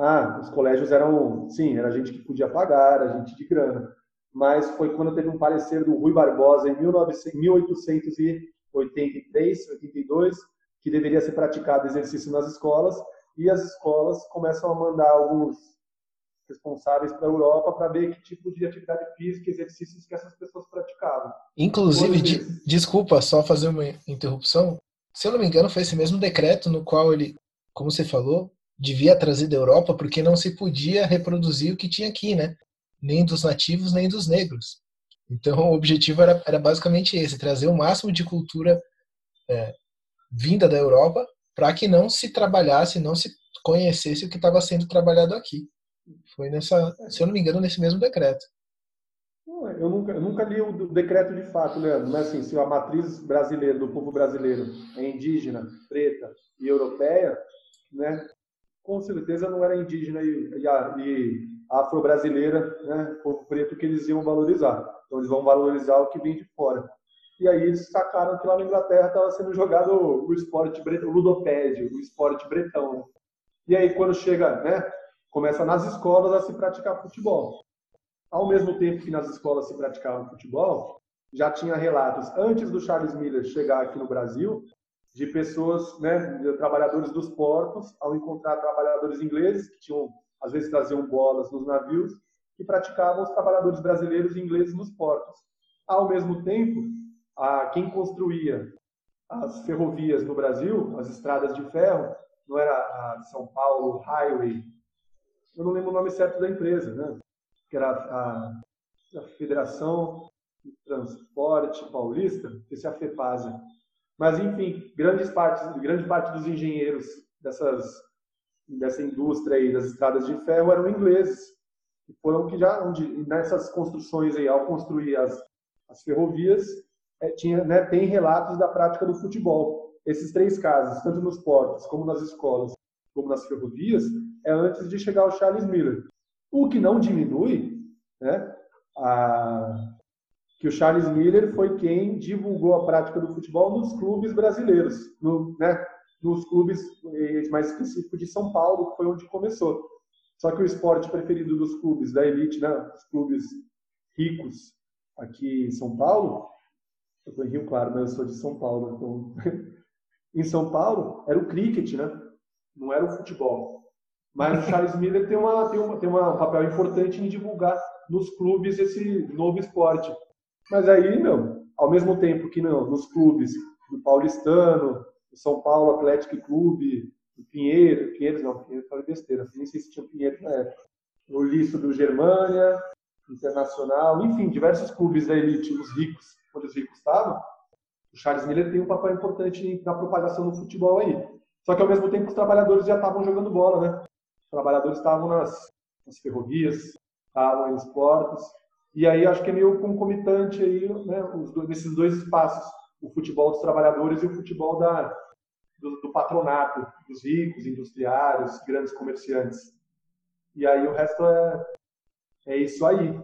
Ah, os colégios eram, sim, era gente que podia pagar, era gente de grana. Mas foi quando teve um parecer do Rui Barbosa em 1883, 82, que deveria ser praticado exercício nas escolas, e as escolas começam a mandar alguns responsáveis para a Europa para ver que tipo de atividade física, exercícios que essas pessoas praticavam. Inclusive, de, desculpa, só fazer uma interrupção. Se eu não me engano, foi esse mesmo decreto no qual ele, como você falou, devia trazer da Europa porque não se podia reproduzir o que tinha aqui, né? Nem dos nativos, nem dos negros. Então, o objetivo era, era basicamente esse: trazer o máximo de cultura é, vinda da Europa para que não se trabalhasse, não se conhecesse o que estava sendo trabalhado aqui. Foi nessa, se eu não me engano, nesse mesmo decreto. Eu nunca, eu nunca li o decreto de fato, Leandro, mas assim, se a matriz brasileira, do povo brasileiro, é indígena, preta e europeia, né, com certeza não era indígena e, e, e afro-brasileira, né, povo preto, que eles iam valorizar. Então eles vão valorizar o que vem de fora. E aí eles sacaram que lá na Inglaterra estava sendo jogado o esporte bretão, o ludopédio, o esporte bretão. E aí quando chega, né, começa nas escolas a se praticar futebol. Ao mesmo tempo que nas escolas se praticava futebol, já tinha relatos antes do Charles Miller chegar aqui no Brasil de pessoas, né, de trabalhadores dos portos, ao encontrar trabalhadores ingleses que tinham às vezes traziam bolas nos navios que praticavam os trabalhadores brasileiros e ingleses nos portos. Ao mesmo tempo, a quem construía as ferrovias no Brasil, as estradas de ferro, não era a São Paulo Highway, eu não lembro o nome certo da empresa, né? que era a, a Federação de Transporte Paulista, esse é a FEPASA. Mas, enfim, grandes partes, grande parte dos engenheiros dessas, dessa indústria aí, das estradas de ferro eram ingleses. E foram que já, onde, nessas construções aí, ao construir as, as ferrovias, é, tinha, né, tem relatos da prática do futebol. Esses três casos, tanto nos portos como nas escolas, como nas ferrovias, é antes de chegar o Charles Miller. O que não diminui né, a, que o Charles Miller foi quem divulgou a prática do futebol nos clubes brasileiros, no, né, nos clubes mais específicos de São Paulo, que foi onde começou. Só que o esporte preferido dos clubes da elite, né, os clubes ricos aqui em São Paulo, eu estou em Rio Claro, mas eu sou de São Paulo, então em São Paulo era o cricket, né? não era o futebol. Mas o Charles Miller tem, uma, tem, uma, tem uma, um papel importante em divulgar nos clubes esse novo esporte. Mas aí, meu, ao mesmo tempo que no, nos clubes do Paulistano, do São Paulo Atlético Clube, do Pinheiro, Pinheiros não, Pinheiro falei besteira, nem sei se tinha Pinheiro na época. O Listo do Germânia, Internacional, enfim, diversos clubes da elite, os ricos, onde os ricos estavam, o Charles Miller tem um papel importante na propagação do futebol aí. Só que ao mesmo tempo os trabalhadores já estavam jogando bola, né? Os trabalhadores estavam nas, nas ferrovias, estavam nos portos. E aí acho que é meio concomitante aí, né, dois, nesses dois espaços, o futebol dos trabalhadores e o futebol da, do, do patronato, dos ricos, industriários, grandes comerciantes. E aí o resto é, é isso aí.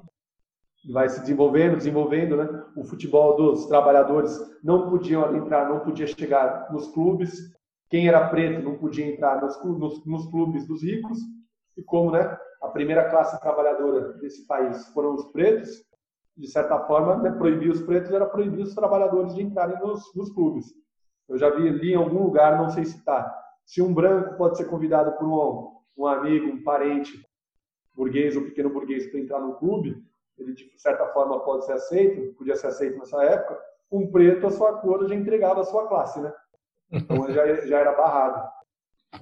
Vai se desenvolvendo, desenvolvendo, né? O futebol dos trabalhadores não podiam entrar, não podia chegar nos clubes, quem era preto não podia entrar nos, nos, nos clubes dos ricos, e como né, a primeira classe trabalhadora desse país foram os pretos, de certa forma, né, proibir os pretos era proibir os trabalhadores de entrarem nos, nos clubes. Eu já vi ali em algum lugar, não sei se está, se um branco pode ser convidado por um, um amigo, um parente burguês ou pequeno burguês para entrar no clube, ele de certa forma pode ser aceito, podia ser aceito nessa época, um preto, a sua cor já entregava a sua classe, né? Então já, já era barrado.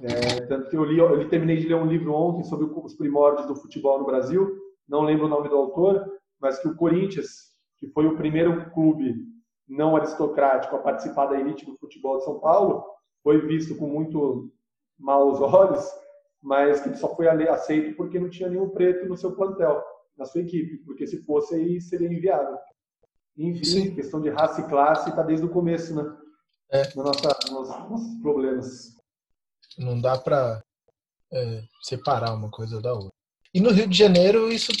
É, tanto que eu li, eu terminei de ler um livro ontem sobre os primórdios do futebol no Brasil, não lembro o nome do autor, mas que o Corinthians, que foi o primeiro clube não aristocrático a participar da elite do futebol de São Paulo, foi visto com muito maus olhos, mas que só foi aceito porque não tinha nenhum preto no seu plantel, na sua equipe, porque se fosse aí seria inviável. Enfim, Sim. questão de raça e classe está desde o começo, né? é. nos nossos problemas. Não dá para é, separar uma coisa da outra. E no Rio de Janeiro isso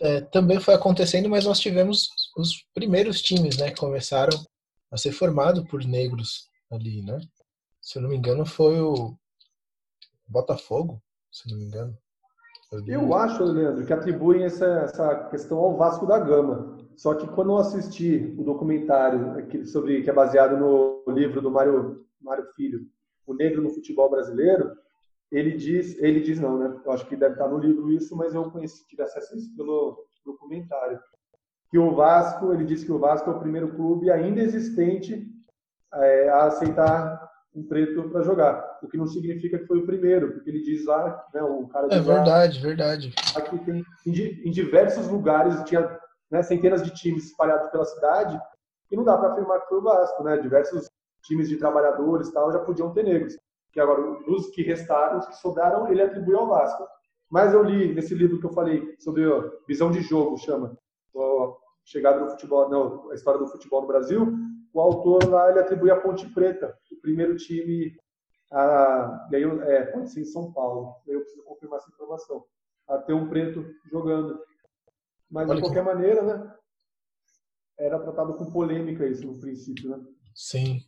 é, também foi acontecendo, mas nós tivemos os primeiros times, né, que começaram a ser formados por negros ali, né? Se eu não me engano, foi o Botafogo, se não me engano. Eu acho, Leandro, que atribuem essa, essa questão ao Vasco da Gama. Só que quando eu assisti o documentário aquele sobre que é baseado no livro do Mário, Mário Filho, O Negro no Futebol Brasileiro, ele diz, ele diz não, né? Eu acho que deve estar no livro isso, mas eu conheci, tive acesso a isso pelo documentário. Que o Vasco, ele diz que o Vasco é o primeiro clube ainda existente é, a aceitar um preto para jogar. O que não significa que foi o primeiro, porque ele diz lá, né, o cara É diz lá, verdade, verdade. Aqui tem em diversos lugares tinha né, centenas de times espalhados pela cidade e não dá para afirmar que foi o Vasco, né? Diversos times de trabalhadores tal já podiam ter negros. Que agora os que restaram, os que sobraram, ele atribuiu ao Vasco. Mas eu li nesse livro que eu falei sobre ó, visão de jogo, chama ó, chegada do futebol, não, a história do futebol no Brasil. O autor lá ele atribui a Ponte Preta, o primeiro time a, e aí, é, pode ser em São Paulo. Eu preciso confirmar essa informação. A ter um preto jogando. Mas, Olha de que- qualquer maneira, né? Era tratado com polêmica isso no princípio, né? Sim.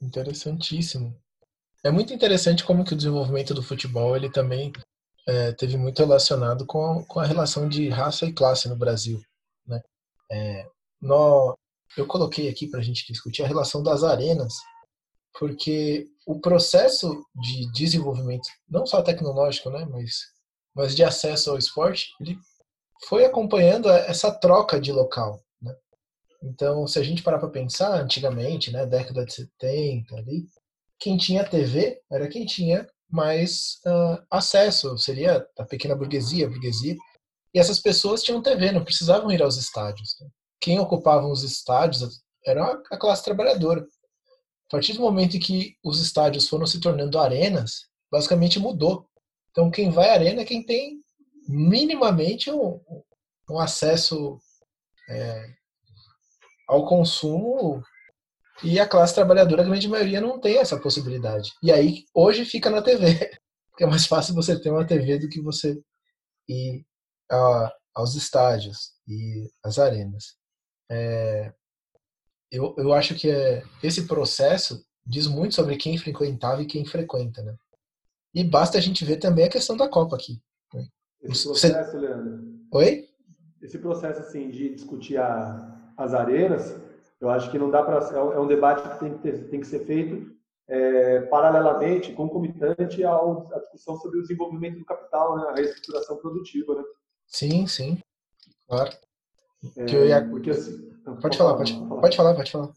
Interessantíssimo. É muito interessante como que o desenvolvimento do futebol ele também é, teve muito relacionado com, com a relação de raça e classe no Brasil. Né? É, nó- eu coloquei aqui para a gente discutir a relação das arenas, porque o processo de desenvolvimento, não só tecnológico, né, mas, mas de acesso ao esporte, ele foi acompanhando essa troca de local. Então, se a gente parar para pensar, antigamente, né, década de 70 ali, quem tinha TV era quem tinha mais ah, acesso, seria a pequena burguesia, a burguesia. E essas pessoas tinham TV, não precisavam ir aos estádios. né? Quem ocupava os estádios era a- a classe trabalhadora. A partir do momento em que os estádios foram se tornando arenas, basicamente mudou. Então, quem vai à arena é quem tem minimamente um, um acesso é, ao consumo e a classe trabalhadora, a grande maioria, não tem essa possibilidade. E aí, hoje, fica na TV. Porque é mais fácil você ter uma TV do que você ir a- aos estádios e às arenas. É, eu, eu acho que é, esse processo diz muito sobre quem frequentava e quem frequenta. Né? E basta a gente ver também a questão da Copa aqui. Esse Você- processo, Leandro, Oi? esse processo assim de discutir a- as arenas, eu acho que não dá para é, um- é um debate que tem que, ter- tem que ser feito é, paralelamente, concomitante ao, à discussão sobre o desenvolvimento do capital, né, a reestruturação produtiva, né? Sim, sim. Claro. É, Que eu ia- porque assim, Pode falar, pode, pode falar, pode falar.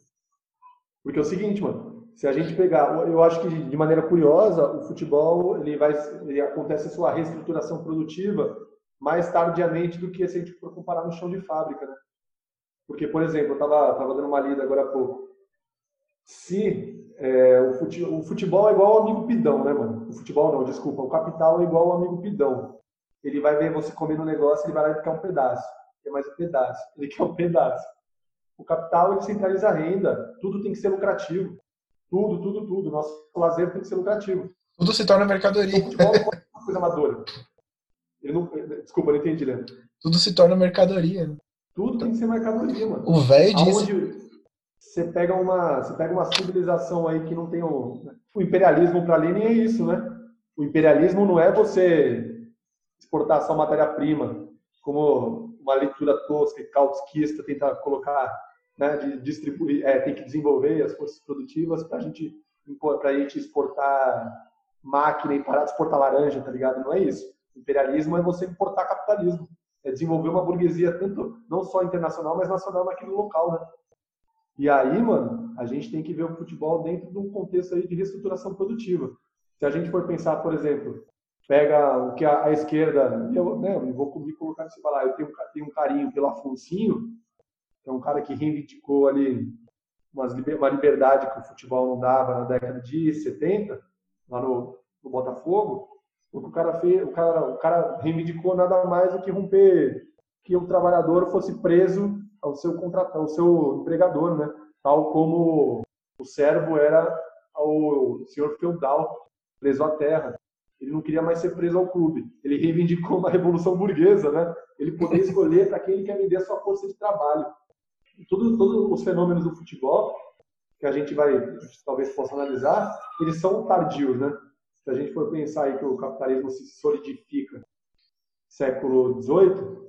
Porque é o seguinte, mano, se a gente pegar, eu acho que de maneira curiosa, o futebol ele vai, ele acontece a sua reestruturação produtiva mais tardiamente do que se a gente for comparar no chão de fábrica, né? Porque, por exemplo, eu estava tava dando uma lida agora há pouco. Se é, o, fute, o futebol é igual ao amigo pidão, né, mano? O futebol não, desculpa. O capital é igual ao amigo pidão. Ele vai ver você comendo um negócio, ele vai lá e quer um pedaço. Quer mais um pedaço. Ele quer um pedaço. O capital, ele centraliza a renda. Tudo tem que ser lucrativo. Tudo, tudo, tudo. Nosso lazer tem que ser lucrativo. Tudo se torna mercadoria. o futebol não é uma coisa amadora. Ele não, desculpa, não entendi, Leandro. Tudo se torna mercadoria. Tudo tem que ser mercadoria, mano. O velho. Aonde você pega uma, você pega uma civilização aí que não tem o, o imperialismo para Lenin é isso, né? O imperialismo não é você exportar só matéria-prima, como uma leitura tosca e kautskista tentar colocar, né, de distribuir, é, tem que desenvolver as forças produtivas para a gente para gente exportar máquina e parar de exportar laranja, tá ligado? Não é isso. O imperialismo é você importar capitalismo, é desenvolver uma burguesia tanto não só internacional, mas nacional naquele local, né? E aí, mano, a gente tem que ver o futebol dentro de um contexto aí de reestruturação produtiva. Se a gente for pensar, por exemplo, pega o que a, a esquerda, eu, né, eu vou me colocar nesse falar, eu tenho, tenho um carinho pelo Afonsinho, que é um cara que reivindicou ali umas uma liberdade que o futebol não dava na década de 70, lá no, no Botafogo. O que o cara fez, o cara, o cara reivindicou nada mais do que romper que o trabalhador fosse preso ao seu contratante, ao seu empregador, né? Tal como o servo era ao senhor feudal preso à terra. Ele não queria mais ser preso ao clube. Ele reivindicou uma revolução burguesa, né? Ele poder escolher para quem ele quer vender a sua força de trabalho. Tudo, todos os fenômenos do futebol que a gente vai talvez possa analisar, eles são tardios, né? Se a gente for pensar aí que o capitalismo se solidifica século XVIII,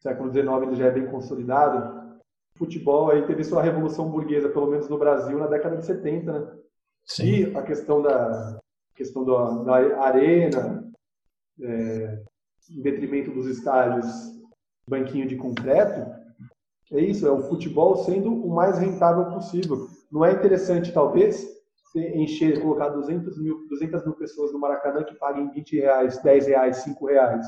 século XIX ele já é bem consolidado. O futebol aí teve sua revolução burguesa, pelo menos no Brasil, na década de 70, né? Sim. E a questão da questão da, da arena, é, em detrimento dos estádios, banquinho de concreto, é isso, é o futebol sendo o mais rentável possível. Não é interessante, talvez, encher, colocar 200 mil, 200 mil pessoas no Maracanã que paguem 20 reais, 10 reais, 5 reais.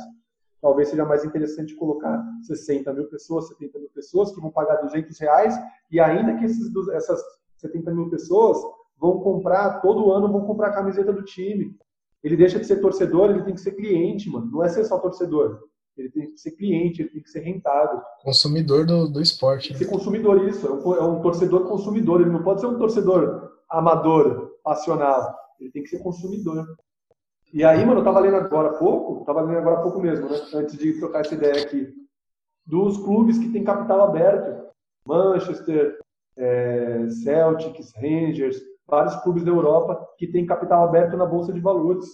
Talvez seja mais interessante colocar 60 mil pessoas, 70 mil pessoas que vão pagar 200 reais e ainda que esses, essas 70 mil pessoas vão comprar, todo ano vão comprar a camiseta do time. Ele deixa de ser torcedor, ele tem que ser cliente, mano. Não é ser só torcedor. Ele tem que ser cliente, ele tem que ser rentável. Consumidor do, do esporte. Que ser consumidor, isso. É um, é um torcedor consumidor. Ele não pode ser um torcedor amador, passional. Ele tem que ser consumidor. E aí, mano, eu tava lendo agora há pouco, tava lendo agora há pouco mesmo, né? Antes de trocar essa ideia aqui. Dos clubes que têm capital aberto. Manchester, é, Celtics, Rangers, vários clubes da Europa que têm capital aberto na Bolsa de Valores.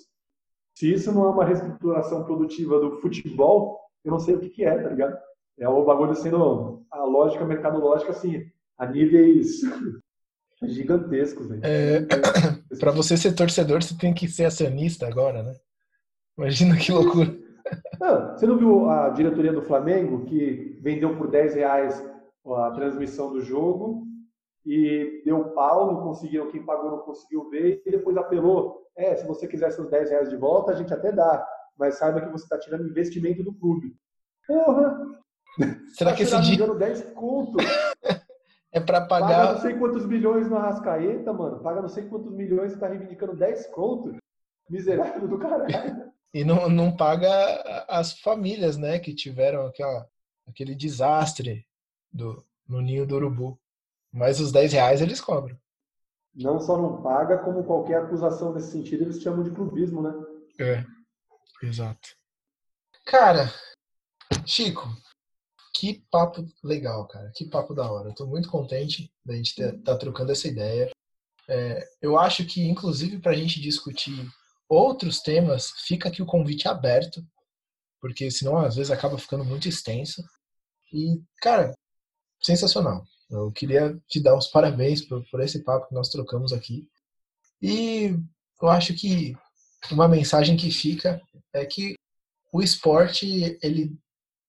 Se isso não é uma reestruturação produtiva do futebol, eu não sei o que, que é, tá ligado? É o bagulho sendo a lógica mercadológica, assim, a níveis gigantescos, velho. É, para você ser torcedor, você tem que ser acionista agora, né? Imagina que loucura. Não, você não viu a diretoria do Flamengo que vendeu por 10 reais a transmissão do jogo e deu pau, não conseguiram, quem pagou não conseguiu ver, e depois apelou. É, se você quiser seus 10 reais de volta, a gente até dá, mas saiba que você está tirando investimento do clube. Porra! Será tá que esse dinheiro... 10 conto. é para pagar... Paga não sei quantos milhões no Arrascaeta, mano. Paga não sei quantos milhões e tá reivindicando 10 conto. Miserável do caralho. E não, não paga as famílias, né, que tiveram aquela, aquele desastre do, no ninho do urubu. Mas os 10 reais eles cobram. Não só não paga, como qualquer acusação nesse sentido, eles chamam de clubismo, né? É, exato. Cara, Chico, que papo legal, cara. Que papo da hora. Eu tô muito contente da gente estar tá trocando essa ideia. É, eu acho que, inclusive, para a gente discutir outros temas, fica aqui o convite aberto, porque senão às vezes acaba ficando muito extenso. E, cara, sensacional. Eu queria te dar os parabéns por, por esse papo que nós trocamos aqui. E eu acho que uma mensagem que fica é que o esporte ele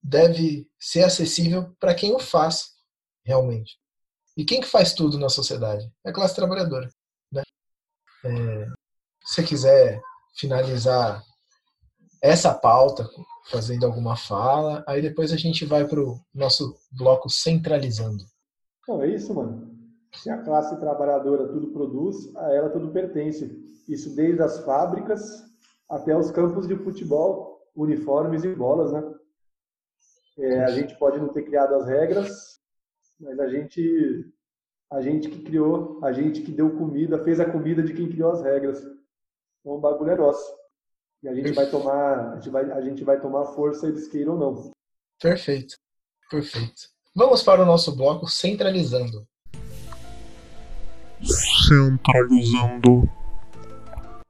deve ser acessível para quem o faz realmente. E quem que faz tudo na sociedade? É a classe trabalhadora. Né? É, se você quiser finalizar essa pauta fazendo alguma fala, aí depois a gente vai para o nosso bloco centralizando. Não, é isso, mano. Se a classe trabalhadora tudo produz, a ela tudo pertence. Isso desde as fábricas até os campos de futebol, uniformes e bolas, né? É, a gente pode não ter criado as regras, mas a gente, a gente que criou, a gente que deu comida, fez a comida de quem criou as regras. Então o bagulho é nosso. E a gente vai tomar, a gente vai, a gente vai tomar força, eles queiram ou não. Perfeito, perfeito. Vamos para o nosso bloco centralizando. Centralizando.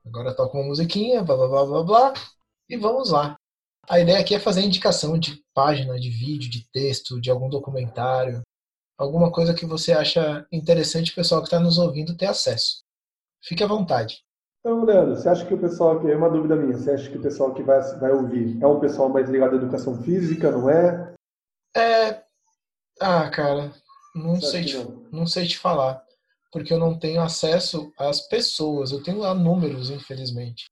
Agora toca uma musiquinha, blá blá blá blá blá. E vamos lá. A ideia aqui é fazer indicação de página, de vídeo, de texto, de algum documentário, alguma coisa que você acha interessante o pessoal que está nos ouvindo ter acesso. Fique à vontade. Então, Leandro, você acha que o pessoal que é uma dúvida minha, você acha que o pessoal que vai, vai ouvir é um pessoal mais ligado à educação física, não é? É, ah, cara, não sei, te, não. não sei te falar. Porque eu não tenho acesso às pessoas. Eu tenho lá números, infelizmente.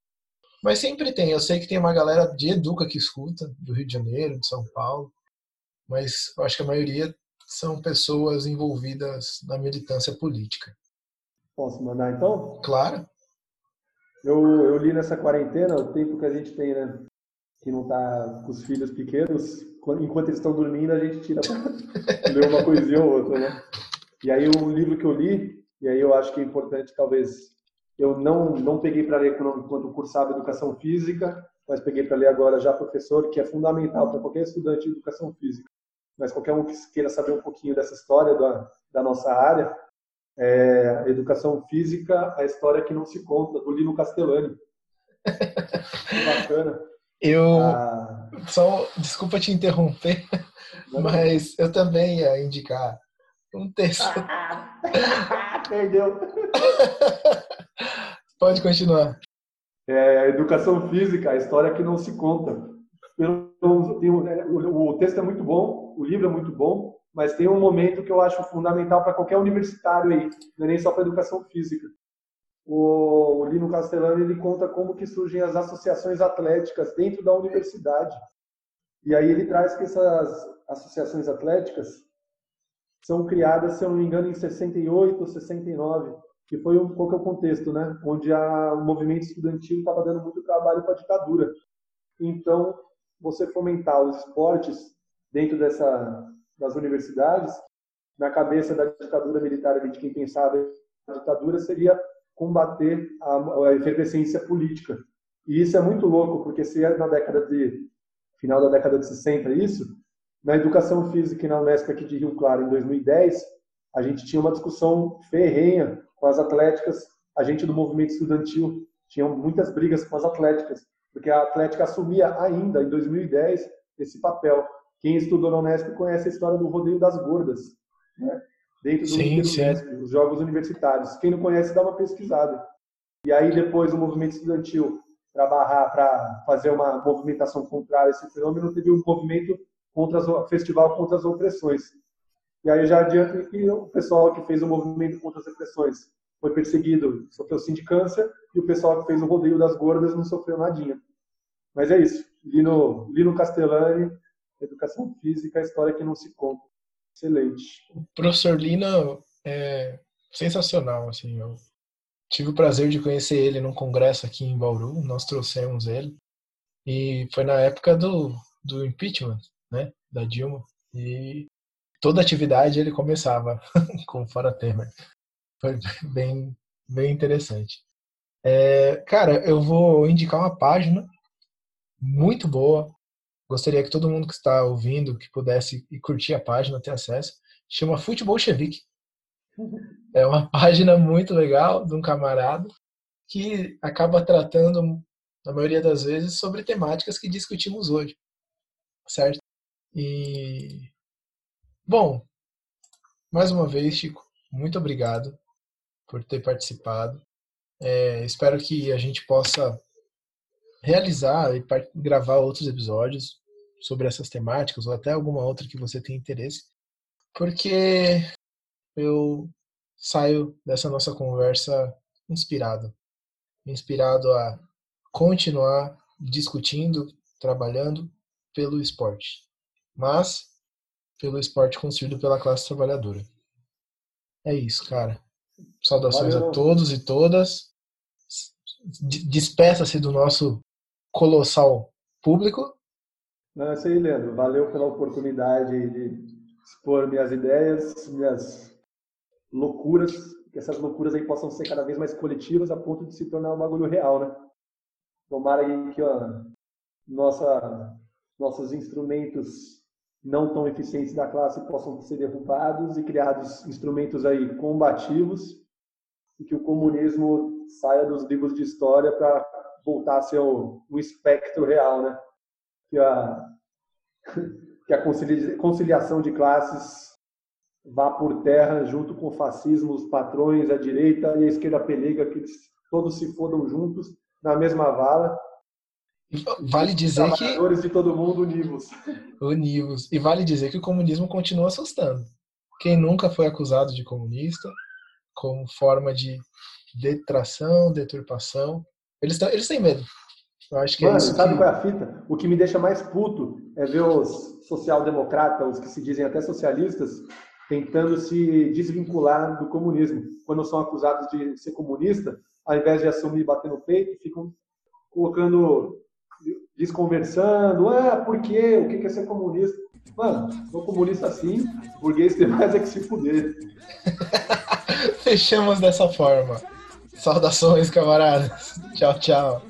Mas sempre tem. Eu sei que tem uma galera de Educa que escuta, do Rio de Janeiro, de São Paulo. Mas eu acho que a maioria são pessoas envolvidas na militância política. Posso mandar então? Claro. Eu, eu li nessa quarentena, o tempo que a gente tem, né? Que não tá com os filhos pequenos, enquanto eles estão dormindo, a gente tira ler uma coisinha ou outra, né? E aí o livro que eu li, e aí eu acho que é importante, talvez, eu não não peguei para ler quando cursava educação física, mas peguei para ler agora já professor, que é fundamental para qualquer estudante de educação física. Mas qualquer um que queira saber um pouquinho dessa história da, da nossa área, é, educação física, a história que não se conta, do Lino Castellani. bacana. Eu ah. só desculpa te interromper, mas eu também ia indicar um texto. Perdeu. Pode continuar. É, educação física, a história que não se conta. Eu, tenho, né, o, texto é muito bom, o livro é muito bom, mas tem um momento que eu acho fundamental para qualquer universitário aí, não é nem só para educação física. O, o Lino Castellani ele conta como que surgem as associações atléticas dentro da universidade. E aí ele traz que essas associações atléticas são criadas, se eu não me engano, em 68 ou 69, que foi um pouco é o contexto, né? Onde a, o movimento estudantil estava dando muito trabalho para a ditadura. Então, você fomentar os esportes dentro dessa das universidades, na cabeça da ditadura militar de quem pensava a ditadura seria combater a, a efervescência política. E isso é muito louco, porque se é na década de final da década de 60 isso, na educação física e na Unesp aqui de Rio Claro em 2010, a gente tinha uma discussão ferrenha com as atléticas, a gente do movimento estudantil tinha muitas brigas com as atléticas, porque a Atlética assumia ainda em 2010 esse papel. Quem estudou na Unesp conhece a história do rodeio das gordas, né? dentro do Sim. Unesp, os jogos universitários. Quem não conhece, dá uma pesquisada. E aí depois o movimento estudantil para barrar, para fazer uma movimentação contrária a esse fenômeno, teve um movimento contra as, festival contra as opressões. E aí já adianto que o pessoal que fez o movimento contra as opressões foi perseguido, sofreu sindicância, e o pessoal que fez o rodeio das gordas não sofreu nadinha. Mas é isso. Lino, Lino Castellani, Educação Física, história que não se conta. Excelente. O professor Lino é sensacional, assim, eu tive o prazer de conhecer ele num congresso aqui em Bauru, nós trouxemos ele, e foi na época do, do impeachment, né, da Dilma, e toda atividade ele começava com Fora Temer. Foi bem, bem interessante. É, cara, eu vou indicar uma página muito boa. Gostaria que todo mundo que está ouvindo, que pudesse ir curtir a página, ter acesso. Chama Futebol Chevique. É uma página muito legal de um camarada que acaba tratando, na maioria das vezes, sobre temáticas que discutimos hoje. Certo? E. Bom, mais uma vez, Chico, muito obrigado por ter participado. É, espero que a gente possa realizar e gravar outros episódios sobre essas temáticas ou até alguma outra que você tenha interesse, porque eu saio dessa nossa conversa inspirado, inspirado a continuar discutindo, trabalhando pelo esporte, mas pelo esporte construído pela classe trabalhadora. É isso, cara. Saudações Valeu. a todos e todas. Despeça-se do nosso colossal público. Não, é isso aí, Leandro. Valeu pela oportunidade de expor minhas ideias, minhas loucuras, que essas loucuras aí possam ser cada vez mais coletivas a ponto de se tornar um bagulho real, né? Tomara que ó, nossa, nossos instrumentos não tão eficientes da classe possam ser derrubados e criados instrumentos aí combativos e que o comunismo saia dos livros de história para voltar a ser um, um espectro real, né? Que a, que a conciliação de classes vá por terra junto com o fascismo, os patrões, a direita e a esquerda pelega, que todos se fodam juntos na mesma vala. Vale dizer que de todo mundo univos. Univos. E vale dizer que o comunismo continua assustando. Quem nunca foi acusado de comunista, como forma de detração, deturpação, eles, tão, eles têm medo. Eu acho que Mano, é isso sabe que... qual é a fita? O que me deixa mais puto é ver os social-democratas, os que se dizem até socialistas, tentando se desvincular do comunismo. Quando são acusados de ser comunista, ao invés de assumir e bater no peito, ficam colocando, desconversando, ah, por quê? O que é ser comunista? Mano, sou comunista sim, burguês tem mais é que se fuder. Fechamos dessa forma. Saudações, camaradas. Tchau, tchau.